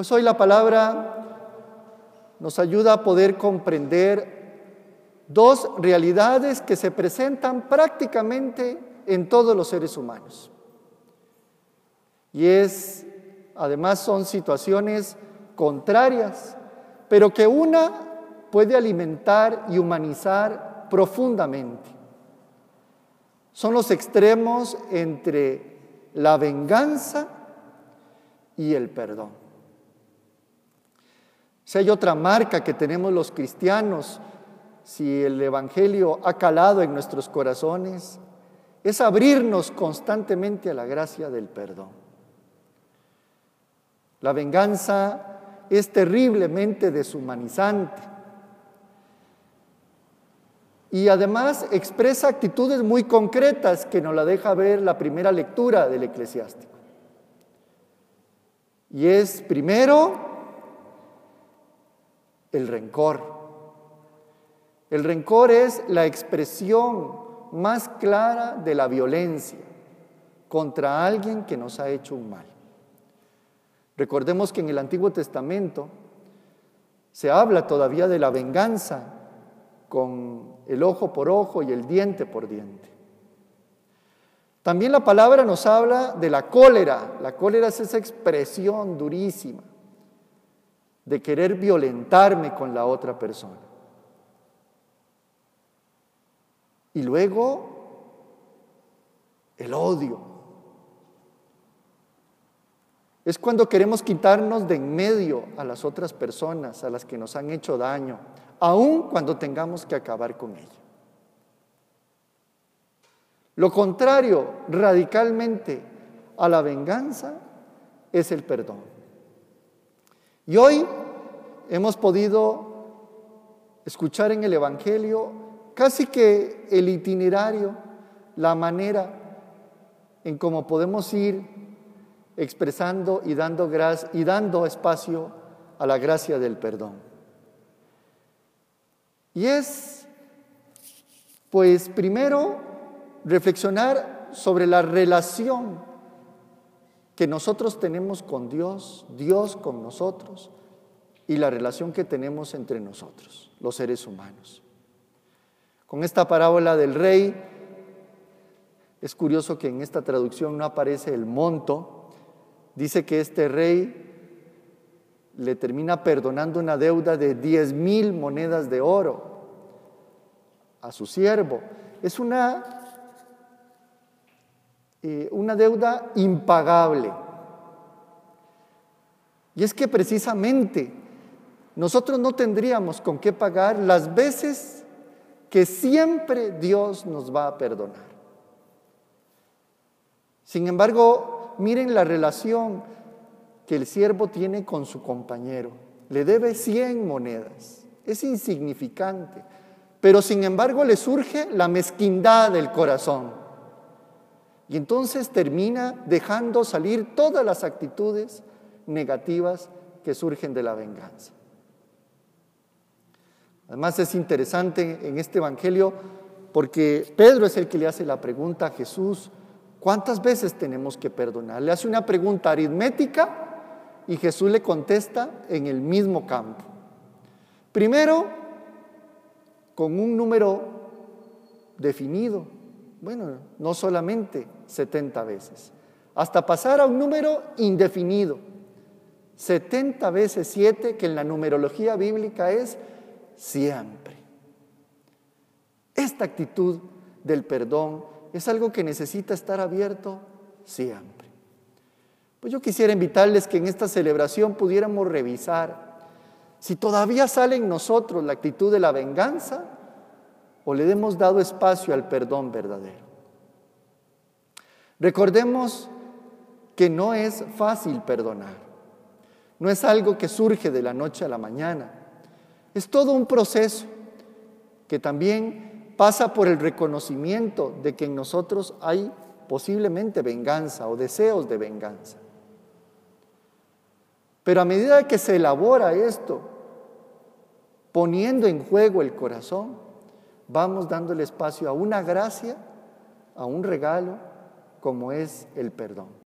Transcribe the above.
Pues hoy la palabra nos ayuda a poder comprender dos realidades que se presentan prácticamente en todos los seres humanos. Y es, además son situaciones contrarias, pero que una puede alimentar y humanizar profundamente. Son los extremos entre la venganza y el perdón. Si hay otra marca que tenemos los cristianos, si el Evangelio ha calado en nuestros corazones, es abrirnos constantemente a la gracia del perdón. La venganza es terriblemente deshumanizante y además expresa actitudes muy concretas que nos la deja ver la primera lectura del eclesiástico. Y es primero el rencor. El rencor es la expresión más clara de la violencia contra alguien que nos ha hecho un mal. Recordemos que en el Antiguo Testamento se habla todavía de la venganza con el ojo por ojo y el diente por diente. También la palabra nos habla de la cólera. La cólera es esa expresión durísima de querer violentarme con la otra persona. Y luego el odio. Es cuando queremos quitarnos de en medio a las otras personas, a las que nos han hecho daño, aun cuando tengamos que acabar con ella. Lo contrario radicalmente a la venganza es el perdón. Y hoy hemos podido escuchar en el Evangelio casi que el itinerario, la manera en cómo podemos ir expresando y dando, y dando espacio a la gracia del perdón. Y es, pues primero, reflexionar sobre la relación que nosotros tenemos con Dios, Dios con nosotros, y la relación que tenemos entre nosotros, los seres humanos. Con esta parábola del rey, es curioso que en esta traducción no aparece el monto, dice que este rey le termina perdonando una deuda de 10 mil monedas de oro a su siervo. Es una, eh, una deuda impagable. Y es que precisamente nosotros no tendríamos con qué pagar las veces que siempre Dios nos va a perdonar. Sin embargo, miren la relación que el siervo tiene con su compañero. Le debe 100 monedas. Es insignificante. Pero sin embargo le surge la mezquindad del corazón. Y entonces termina dejando salir todas las actitudes negativas que surgen de la venganza. Además es interesante en este Evangelio porque Pedro es el que le hace la pregunta a Jesús, ¿cuántas veces tenemos que perdonar? Le hace una pregunta aritmética y Jesús le contesta en el mismo campo. Primero, con un número definido, bueno, no solamente 70 veces, hasta pasar a un número indefinido, 70 veces 7, que en la numerología bíblica es siempre. Esta actitud del perdón es algo que necesita estar abierto siempre. Pues yo quisiera invitarles que en esta celebración pudiéramos revisar si todavía sale en nosotros la actitud de la venganza o le hemos dado espacio al perdón verdadero. Recordemos que no es fácil perdonar, no es algo que surge de la noche a la mañana, es todo un proceso que también pasa por el reconocimiento de que en nosotros hay posiblemente venganza o deseos de venganza. Pero a medida que se elabora esto, poniendo en juego el corazón, vamos dándole espacio a una gracia, a un regalo, como es el perdón.